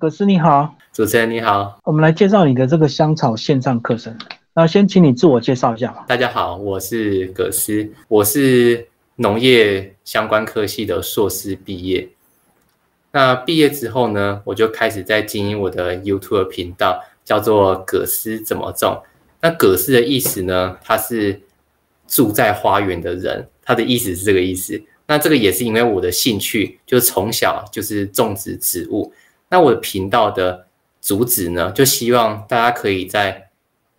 葛斯你好，主持人你好，我们来介绍你的这个香草线上课程。那先请你自我介绍一下吧。大家好，我是葛斯，我是农业相关科系的硕士毕业。那毕业之后呢，我就开始在经营我的 YouTube 频道，叫做葛斯怎么种。那葛斯的意思呢，他是住在花园的人，他的意思是这个意思。那这个也是因为我的兴趣，就是从小就是种植植物。那我的频道的主旨呢，就希望大家可以在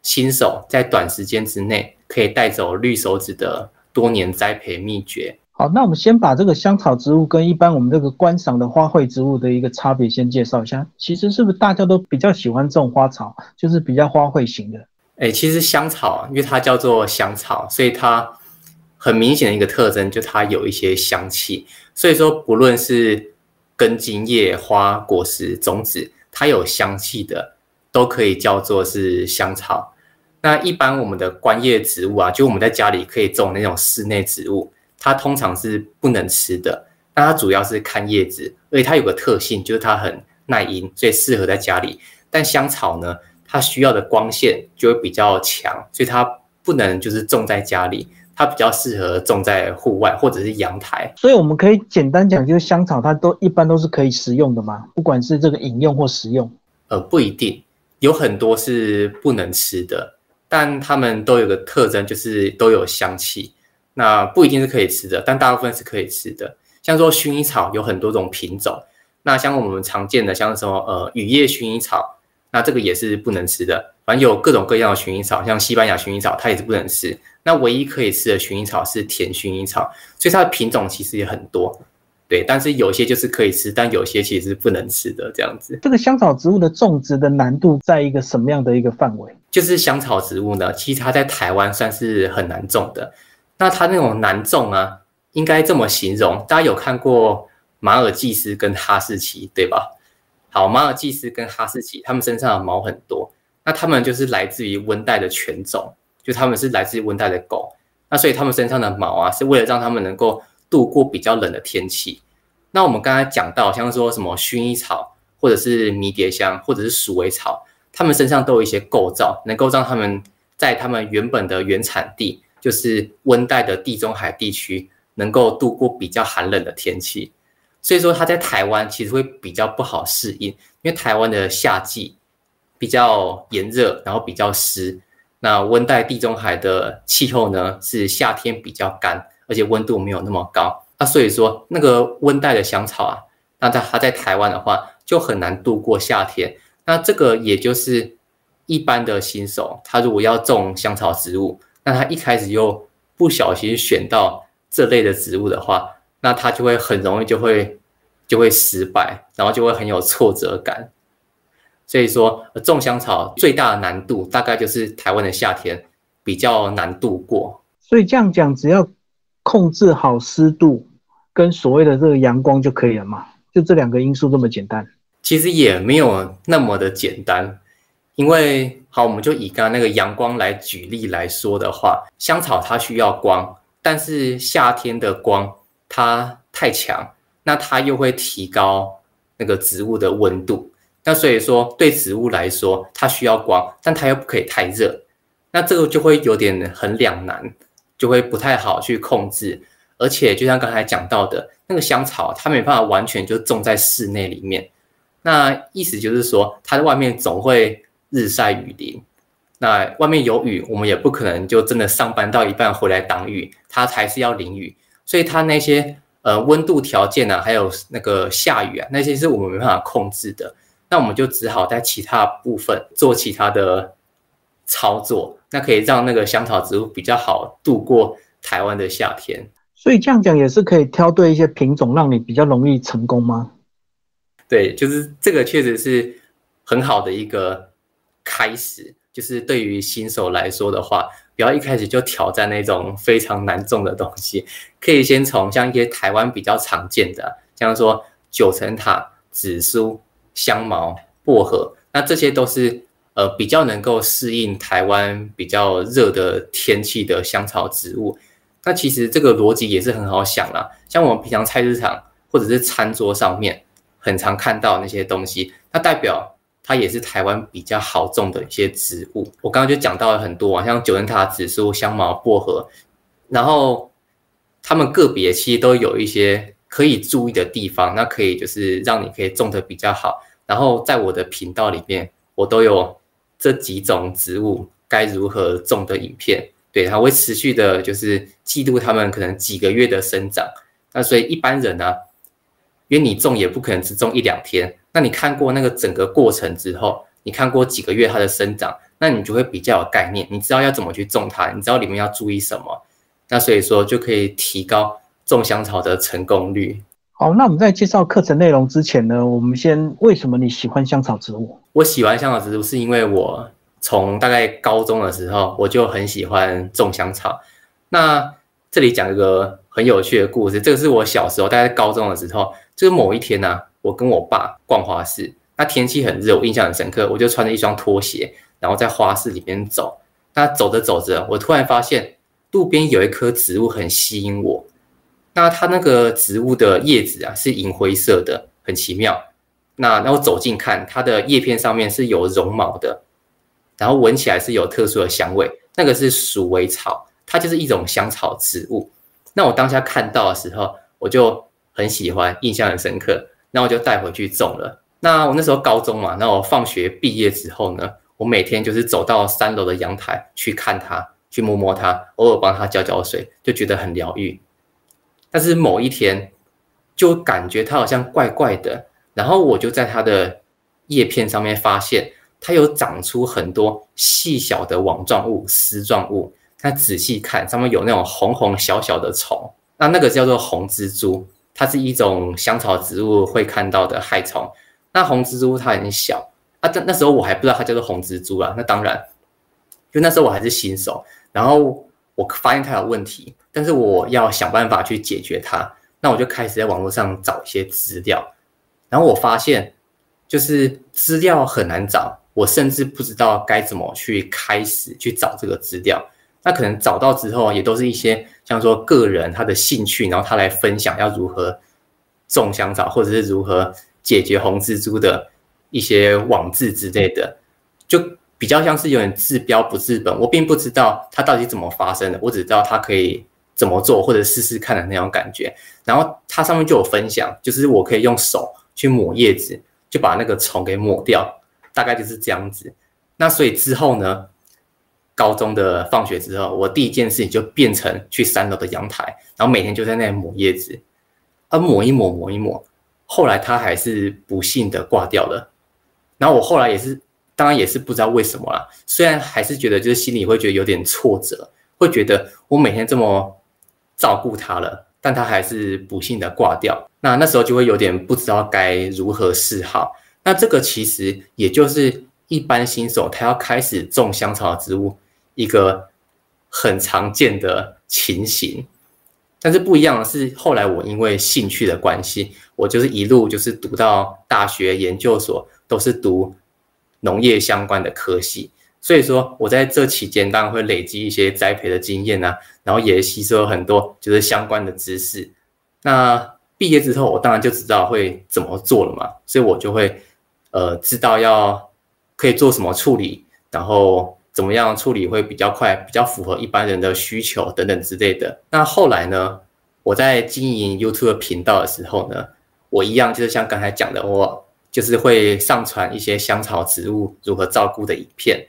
新手在短时间之内可以带走绿手指的多年栽培秘诀。好，那我们先把这个香草植物跟一般我们这个观赏的花卉植物的一个差别先介绍一下。其实是不是大家都比较喜欢种花草，就是比较花卉型的？哎，其实香草，因为它叫做香草，所以它很明显的一个特征就它有一些香气。所以说，不论是根茎叶、花、果实、种子，它有香气的，都可以叫做是香草。那一般我们的观叶植物啊，就我们在家里可以种那种室内植物，它通常是不能吃的。那它主要是看叶子，而且它有个特性，就是它很耐阴，所以适合在家里。但香草呢，它需要的光线就会比较强，所以它不能就是种在家里。它比较适合种在户外或者是阳台，所以我们可以简单讲，就是香草它都一般都是可以食用的嘛，不管是这个饮用或食用。呃，不一定，有很多是不能吃的，但它们都有个特征，就是都有香气。那不一定是可以吃的，但大部分是可以吃的。像说薰衣草有很多种品种，那像我们常见的像什么呃雨夜薰衣草，那这个也是不能吃的。反正有各种各样的薰衣草，像西班牙薰衣草，它也是不能吃。那唯一可以吃的薰衣草是甜薰衣草，所以它的品种其实也很多，对。但是有些就是可以吃，但有些其实是不能吃的这样子。这个香草植物的种植的难度在一个什么样的一个范围？就是香草植物呢，其实它在台湾算是很难种的。那它那种难种啊，应该这么形容：大家有看过马尔济斯跟哈士奇，对吧？好，马尔济斯跟哈士奇，它们身上的毛很多，那它们就是来自于温带的犬种。就它们是来自温带的狗，那所以它们身上的毛啊，是为了让它们能够度过比较冷的天气。那我们刚才讲到，像说什么薰衣草，或者是迷迭香，或者是鼠尾草，它们身上都有一些构造，能够让它们在它们原本的原产地，就是温带的地中海地区，能够度过比较寒冷的天气。所以说，它在台湾其实会比较不好适应，因为台湾的夏季比较炎热，然后比较湿。那温带地中海的气候呢，是夏天比较干，而且温度没有那么高。那所以说，那个温带的香草啊，那它它在台湾的话，就很难度过夏天。那这个也就是一般的新手，他如果要种香草植物，那他一开始又不小心选到这类的植物的话，那他就会很容易就会就会失败，然后就会很有挫折感。所以说，种香草最大的难度大概就是台湾的夏天比较难度过。所以这样讲，只要控制好湿度跟所谓的这个阳光就可以了嘛？就这两个因素这么简单？其实也没有那么的简单，因为好，我们就以刚刚那个阳光来举例来说的话，香草它需要光，但是夏天的光它太强，那它又会提高那个植物的温度。那所以说，对植物来说，它需要光，但它又不可以太热，那这个就会有点很两难，就会不太好去控制。而且，就像刚才讲到的，那个香草，它没办法完全就种在室内里面。那意思就是说，它在外面总会日晒雨淋。那外面有雨，我们也不可能就真的上班到一半回来挡雨，它还是要淋雨。所以，它那些呃温度条件啊，还有那个下雨啊，那些是我们没办法控制的。那我们就只好在其他部分做其他的操作，那可以让那个香草植物比较好度过台湾的夏天。所以这样讲也是可以挑对一些品种，让你比较容易成功吗？对，就是这个确实是很好的一个开始。就是对于新手来说的话，不要一开始就挑战那种非常难种的东西，可以先从像一些台湾比较常见的，像说九层塔、紫苏。香茅、薄荷，那这些都是呃比较能够适应台湾比较热的天气的香草植物。那其实这个逻辑也是很好想啦，像我们平常菜市场或者是餐桌上面很常看到那些东西，那代表它也是台湾比较好种的一些植物。我刚刚就讲到了很多啊，像九层塔、紫苏、香茅、薄荷，然后它们个别其实都有一些可以注意的地方，那可以就是让你可以种的比较好。然后在我的频道里面，我都有这几种植物该如何种的影片，对，它会持续的，就是记录它们可能几个月的生长。那所以一般人呢，因为你种也不可能只种一两天，那你看过那个整个过程之后，你看过几个月它的生长，那你就会比较有概念，你知道要怎么去种它，你知道里面要注意什么，那所以说就可以提高种香草的成功率。好，那我们在介绍课程内容之前呢，我们先为什么你喜欢香草植物？我喜欢香草植物是因为我从大概高中的时候我就很喜欢种香草。那这里讲一个很有趣的故事，这个是我小时候大概高中的时候，就是某一天呢，我跟我爸逛花市，那天气很热，我印象很深刻，我就穿着一双拖鞋，然后在花市里面走。那走着走着，我突然发现路边有一棵植物很吸引我。那它那个植物的叶子啊是银灰色的，很奇妙。那那我走近看，它的叶片上面是有绒毛的，然后闻起来是有特殊的香味。那个是鼠尾草，它就是一种香草植物。那我当下看到的时候，我就很喜欢，印象很深刻。那我就带回去种了。那我那时候高中嘛，那我放学毕业之后呢，我每天就是走到三楼的阳台去看它，去摸摸它，偶尔帮它浇浇水，就觉得很疗愈。但是某一天，就感觉它好像怪怪的，然后我就在它的叶片上面发现，它有长出很多细小的网状物、丝状物。它仔细看，上面有那种红红小小的虫，那那个叫做红蜘蛛，它是一种香草植物会看到的害虫。那红蜘蛛它很小啊，但那时候我还不知道它叫做红蜘蛛啊。那当然，就那时候我还是新手，然后我发现它有问题。但是我要想办法去解决它，那我就开始在网络上找一些资料，然后我发现就是资料很难找，我甚至不知道该怎么去开始去找这个资料。那可能找到之后，也都是一些像说个人他的兴趣，然后他来分享要如何种香草，或者是如何解决红蜘蛛的一些网志之类的，就比较像是有点治标不治本。我并不知道它到底怎么发生的，我只知道它可以。怎么做或者试试看的那种感觉，然后它上面就有分享，就是我可以用手去抹叶子，就把那个虫给抹掉，大概就是这样子。那所以之后呢，高中的放学之后，我第一件事情就变成去三楼的阳台，然后每天就在那里抹叶子，啊抹一抹抹一抹，后来它还是不幸的挂掉了。然后我后来也是，当然也是不知道为什么啦，虽然还是觉得就是心里会觉得有点挫折，会觉得我每天这么。照顾他了，但他还是不幸的挂掉。那那时候就会有点不知道该如何是好。那这个其实也就是一般新手他要开始种香草植物一个很常见的情形。但是不一样的是，后来我因为兴趣的关系，我就是一路就是读到大学研究所，都是读农业相关的科系。所以说，我在这期间当然会累积一些栽培的经验啊，然后也吸收很多就是相关的知识。那毕业之后，我当然就知道会怎么做了嘛，所以我就会呃知道要可以做什么处理，然后怎么样处理会比较快，比较符合一般人的需求等等之类的。那后来呢，我在经营 YouTube 频道的时候呢，我一样就是像刚才讲的，我就是会上传一些香草植物如何照顾的影片。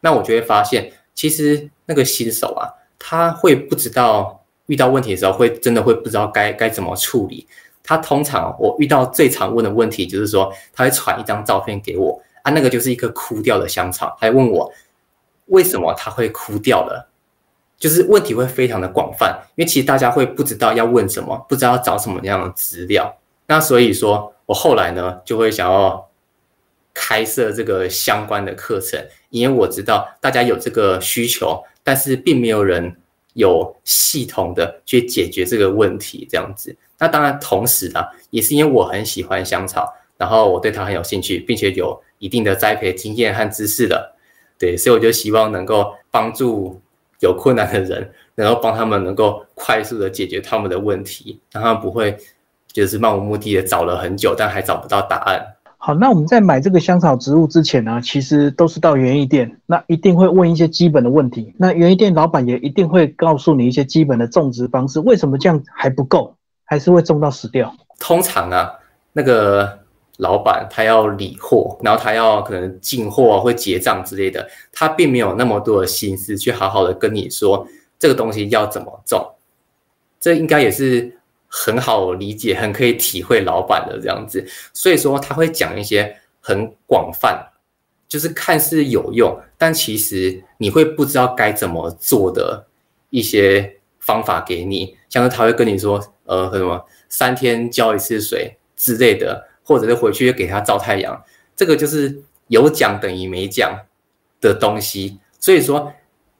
那我就会发现，其实那个新手啊，他会不知道遇到问题的时候，会真的会不知道该该怎么处理。他通常我遇到最常问的问题就是说，他会传一张照片给我啊，那个就是一个枯掉的香草，还问我为什么它会枯掉了，就是问题会非常的广泛，因为其实大家会不知道要问什么，不知道要找什么样的资料。那所以说我后来呢，就会想要。开设这个相关的课程，因为我知道大家有这个需求，但是并没有人有系统的去解决这个问题。这样子，那当然同时啊，也是因为我很喜欢香草，然后我对它很有兴趣，并且有一定的栽培经验和知识的，对，所以我就希望能够帮助有困难的人，然后帮他们能够快速的解决他们的问题，让他们不会就是漫无目的的找了很久，但还找不到答案。好，那我们在买这个香草植物之前呢，其实都是到园艺店，那一定会问一些基本的问题。那园艺店老板也一定会告诉你一些基本的种植方式。为什么这样还不够，还是会种到死掉？通常啊，那个老板他要理货，然后他要可能进货或结账之类的，他并没有那么多的心思去好好的跟你说这个东西要怎么种。这应该也是。很好理解，很可以体会老板的这样子，所以说他会讲一些很广泛，就是看似有用，但其实你会不知道该怎么做的一些方法给你，像是他会跟你说，呃，什么三天浇一次水之类的，或者是回去给他照太阳，这个就是有讲等于没讲的东西，所以说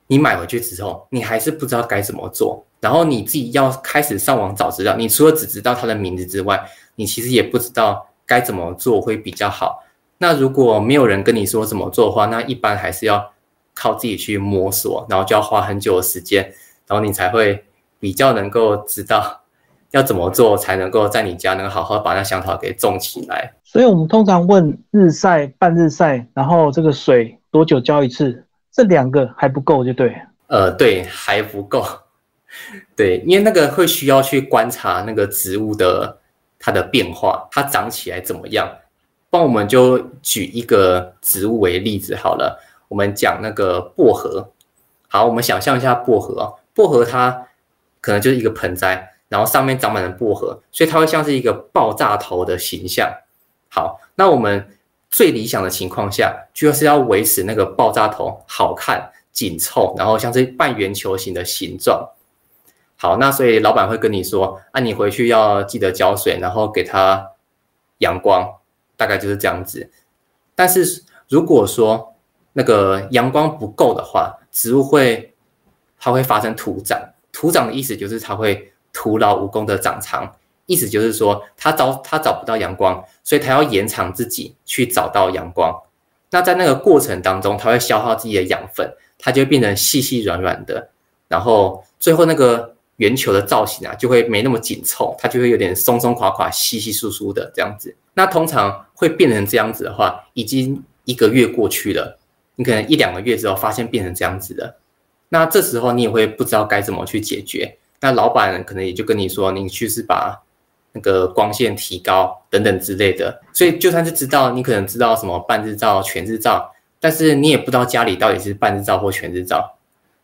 你买回去之后，你还是不知道该怎么做。然后你自己要开始上网找资料，你除了只知道它的名字之外，你其实也不知道该怎么做会比较好。那如果没有人跟你说怎么做的话，那一般还是要靠自己去摸索，然后就要花很久的时间，然后你才会比较能够知道要怎么做才能够在你家能好好把那香草给种起来。所以我们通常问日晒、半日晒，然后这个水多久浇一次，这两个还不够就对。呃，对，还不够。对，因为那个会需要去观察那个植物的它的变化，它长起来怎么样。帮我们就举一个植物为例子好了，我们讲那个薄荷。好，我们想象一下薄荷，薄荷它可能就是一个盆栽，然后上面长满了薄荷，所以它会像是一个爆炸头的形象。好，那我们最理想的情况下，就是要维持那个爆炸头好看、紧凑，然后像是半圆球形的形状。好，那所以老板会跟你说，啊，你回去要记得浇水，然后给它阳光，大概就是这样子。但是如果说那个阳光不够的话，植物会它会发生徒长。徒长的意思就是它会徒劳无功的长长，意思就是说它找它找不到阳光，所以它要延长自己去找到阳光。那在那个过程当中，它会消耗自己的养分，它就会变成细细软软的，然后最后那个。圆球的造型啊，就会没那么紧凑，它就会有点松松垮垮、稀稀疏疏的这样子。那通常会变成这样子的话，已经一个月过去了，你可能一两个月之后发现变成这样子的，那这时候你也会不知道该怎么去解决。那老板可能也就跟你说，你去是把那个光线提高等等之类的。所以就算是知道，你可能知道什么半日照、全日照，但是你也不知道家里到底是半日照或全日照。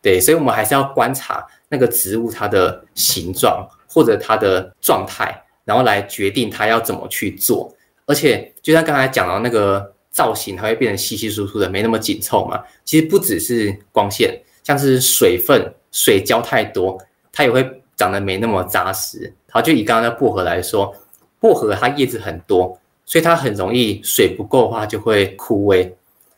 对，所以我们还是要观察。那个植物它的形状或者它的状态，然后来决定它要怎么去做。而且就像刚才讲到那个造型，它会变成稀稀疏疏的，没那么紧凑嘛。其实不只是光线，像是水分、水浇太多，它也会长得没那么扎实。好，就以刚刚的薄荷来说，薄荷它叶子很多，所以它很容易水不够的话就会枯萎。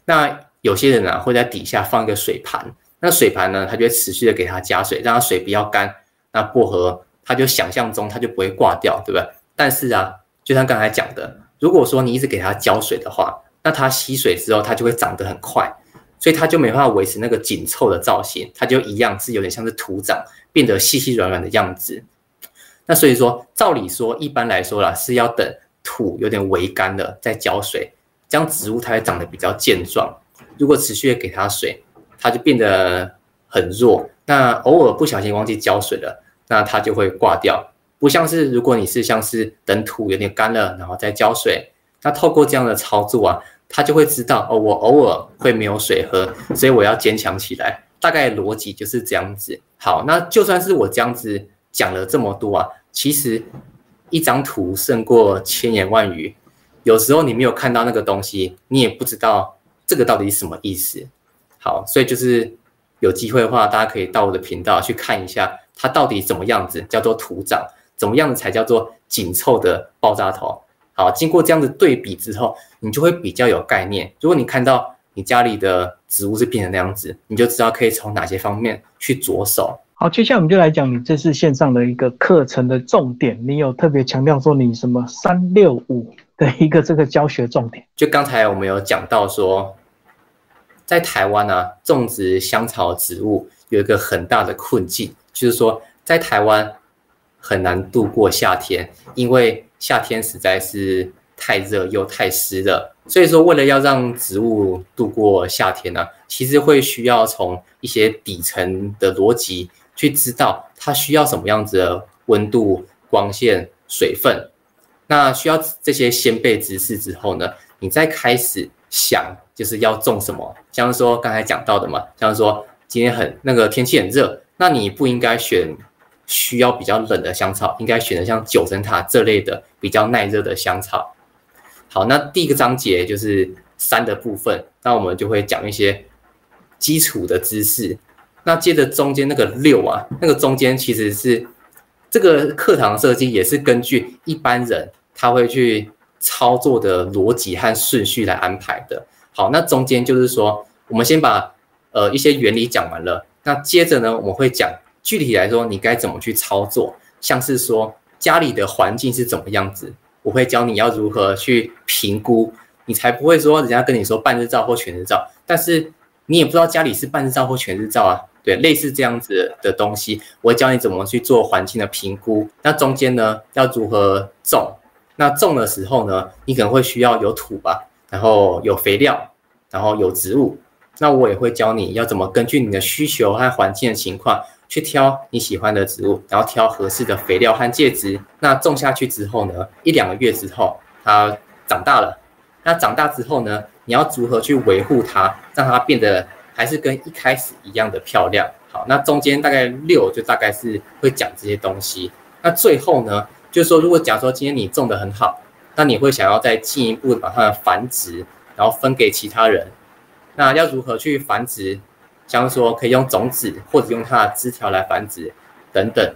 那有些人呢会在底下放一个水盘。那水盘呢？它就会持续的给它加水，让它水不要干。那薄荷它就想象中它就不会挂掉，对不对？但是啊，就像刚才讲的，如果说你一直给它浇水的话，那它吸水之后它就会长得很快，所以它就没办法维持那个紧凑的造型，它就一样是有点像是土长，变得细细软软的样子。那所以说，照理说，一般来说啦，是要等土有点微干了再浇水，这样植物它会长得比较健壮。如果持续的给它水，它就变得很弱，那偶尔不小心忘记浇水了，那它就会挂掉。不像是如果你是像是等土有点干了，然后再浇水，那透过这样的操作啊，它就会知道哦，我偶尔会没有水喝，所以我要坚强起来。大概逻辑就是这样子。好，那就算是我这样子讲了这么多啊，其实一张图胜过千言万语。有时候你没有看到那个东西，你也不知道这个到底是什么意思。好，所以就是有机会的话，大家可以到我的频道去看一下，它到底怎么样子叫做土长，怎么样子才叫做紧凑的爆炸头。好，经过这样的对比之后，你就会比较有概念。如果你看到你家里的植物是变成那样子，你就知道可以从哪些方面去着手。好，接下来我们就来讲你这次线上的一个课程的重点，你有特别强调说你什么三六五的一个这个教学重点？就刚才我们有讲到说。在台湾呢，种植香草植物有一个很大的困境，就是说在台湾很难度过夏天，因为夏天实在是太热又太湿了。所以说，为了要让植物度过夏天呢，其实会需要从一些底层的逻辑去知道它需要什么样子的温度、光线、水分。那需要这些先辈知识之后呢，你再开始想就是要种什么。像是说刚才讲到的嘛，像是说今天很那个天气很热，那你不应该选需要比较冷的香草，应该选择像九层塔这类的比较耐热的香草。好，那第一个章节就是三的部分，那我们就会讲一些基础的知识。那接着中间那个六啊，那个中间其实是这个课堂设计也是根据一般人他会去操作的逻辑和顺序来安排的。好，那中间就是说，我们先把呃一些原理讲完了，那接着呢，我们会讲具体来说你该怎么去操作，像是说家里的环境是怎么样子。我会教你要如何去评估，你才不会说人家跟你说半日照或全日照，但是你也不知道家里是半日照或全日照啊。对，类似这样子的东西，我会教你怎么去做环境的评估。那中间呢，要如何种？那种的时候呢，你可能会需要有土吧，然后有肥料，然后有植物。那我也会教你要怎么根据你的需求和环境的情况。去挑你喜欢的植物，然后挑合适的肥料和介质。那种下去之后呢，一两个月之后，它长大了。那长大之后呢，你要如何去维护它，让它变得还是跟一开始一样的漂亮？好，那中间大概六就大概是会讲这些东西。那最后呢，就是说，如果假如说今天你种的很好，那你会想要再进一步把它的繁殖，然后分给其他人。那要如何去繁殖？像说可以用种子或者用它的枝条来繁殖等等，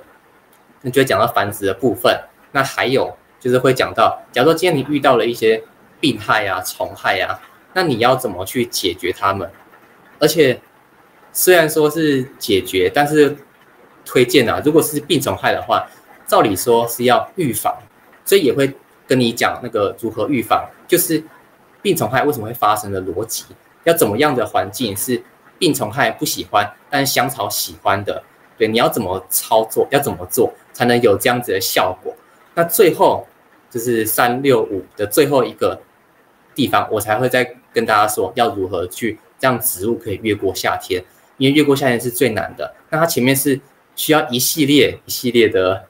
那就会讲到繁殖的部分。那还有就是会讲到，假如说今天你遇到了一些病害啊、虫害啊，那你要怎么去解决它们？而且虽然说是解决，但是推荐啊，如果是病虫害的话，照理说是要预防，所以也会跟你讲那个如何预防，就是病虫害为什么会发生的逻辑，要怎么样的环境是。病虫害不喜欢，但是香草喜欢的，对，你要怎么操作，要怎么做才能有这样子的效果？那最后就是三六五的最后一个地方，我才会再跟大家说要如何去让植物可以越过夏天，因为越过夏天是最难的。那它前面是需要一系列一系列的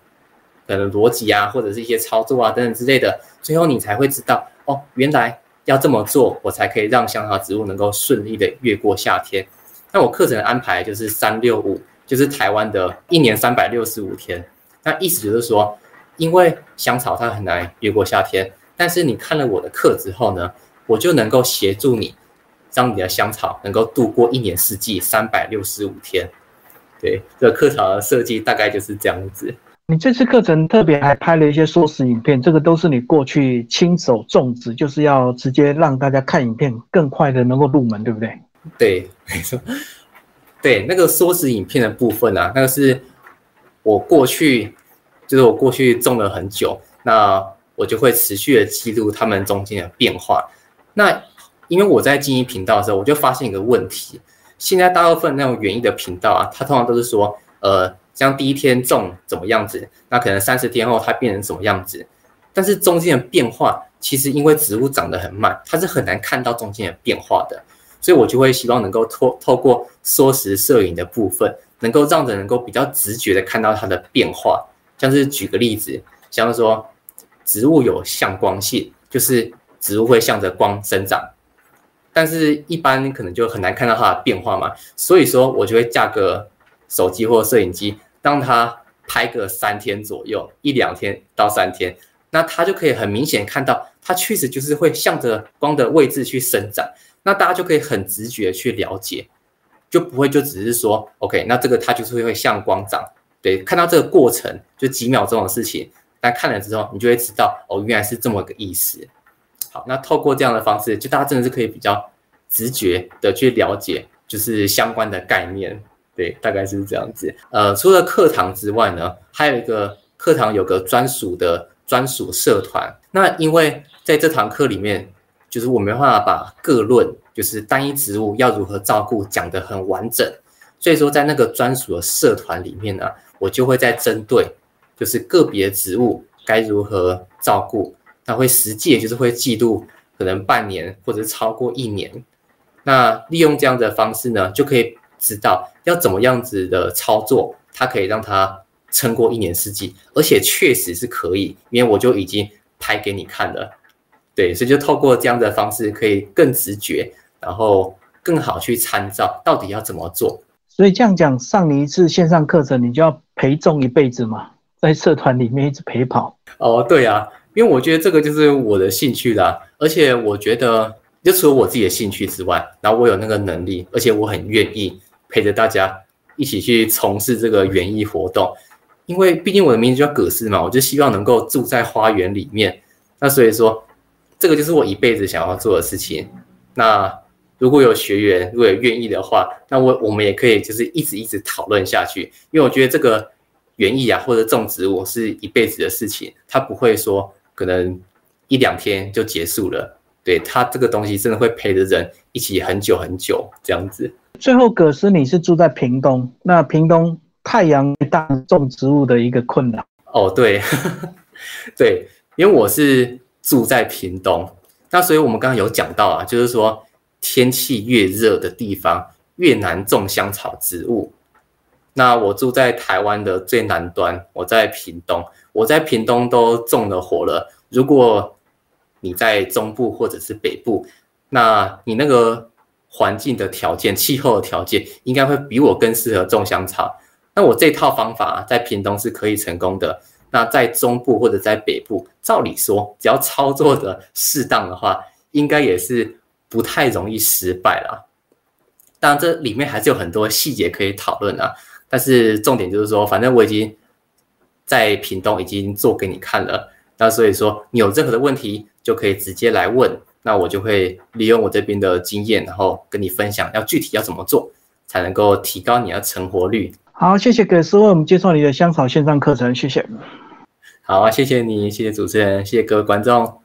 可能逻辑啊，或者是一些操作啊等等之类的，最后你才会知道哦，原来要这么做，我才可以让香草植物能够顺利的越过夏天。那我课程安排就是三六五，就是台湾的一年三百六十五天。那意思就是说，因为香草它很难越过夏天，但是你看了我的课之后呢，我就能够协助你，让你的香草能够度过一年四季三百六十五天。对，这个课程的设计大概就是这样子。你这次课程特别还拍了一些缩时影片，这个都是你过去亲手种植，就是要直接让大家看影片更快的能够入门，对不对？对，没错，对那个缩时影片的部分啊，那个是我过去，就是我过去种了很久，那我就会持续的记录他们中间的变化。那因为我在经营频道的时候，我就发现一个问题，现在大部分那种园艺的频道啊，它通常都是说，呃，像第一天种怎么样子，那可能三十天后它变成什么样子，但是中间的变化，其实因为植物长得很慢，它是很难看到中间的变化的。所以我就会希望能够透透过缩时摄影的部分，能够让人能够比较直觉的看到它的变化。像是举个例子，像是说植物有向光性，就是植物会向着光生长，但是一般可能就很难看到它的变化嘛。所以说我就会架个手机或摄影机，让它拍个三天左右，一两天到三天，那它就可以很明显看到，它确实就是会向着光的位置去生长。那大家就可以很直觉去了解，就不会就只是说，OK，那这个它就是会向光长，对，看到这个过程就几秒钟的事情，但看了之后，你就会知道，哦，原来是这么个意思。好，那透过这样的方式，就大家真的是可以比较直觉的去了解，就是相关的概念，对，大概是这样子。呃，除了课堂之外呢，还有一个课堂有个专属的专属社团，那因为在这堂课里面。就是我没办法把各论，就是单一植物要如何照顾讲得很完整，所以说在那个专属的社团里面呢，我就会在针对就是个别植物该如何照顾，那会实际就是会记录可能半年或者超过一年。那利用这样的方式呢，就可以知道要怎么样子的操作，它可以让它撑过一年四季，而且确实是可以，因为我就已经拍给你看了。对，所以就透过这样的方式，可以更直觉，然后更好去参照到底要怎么做。所以这样讲，上你一次线上课程，你就要陪种一辈子嘛，在社团里面一直陪跑。哦，对啊，因为我觉得这个就是我的兴趣啦，而且我觉得，就除了我自己的兴趣之外，然后我有那个能力，而且我很愿意陪着大家一起去从事这个园艺活动。因为毕竟我的名字叫葛斯嘛，我就希望能够住在花园里面。那所以说。这个就是我一辈子想要做的事情。那如果有学员如果愿意的话，那我我们也可以就是一直一直讨论下去。因为我觉得这个园艺啊或者种植物是一辈子的事情，它不会说可能一两天就结束了。对他这个东西真的会陪着人一起很久很久这样子。最后，葛斯你是住在屏东，那屏东太阳大，种植物的一个困扰。哦，对，对，因为我是。住在屏东，那所以我们刚刚有讲到啊，就是说天气越热的地方越难种香草植物。那我住在台湾的最南端，我在屏东，我在屏东都种了火了。如果你在中部或者是北部，那你那个环境的条件、气候的条件，应该会比我更适合种香草。那我这套方法在屏东是可以成功的。那在中部或者在北部，照理说，只要操作的适当的话，应该也是不太容易失败了。当然，这里面还是有很多细节可以讨论啊。但是重点就是说，反正我已经在屏东已经做给你看了。那所以说，你有任何的问题，就可以直接来问。那我就会利用我这边的经验，然后跟你分享，要具体要怎么做，才能够提高你的成活率。好，谢谢葛师为我们介绍你的香草线上课程，谢谢。好，谢谢你，谢谢主持人，谢谢各位观众。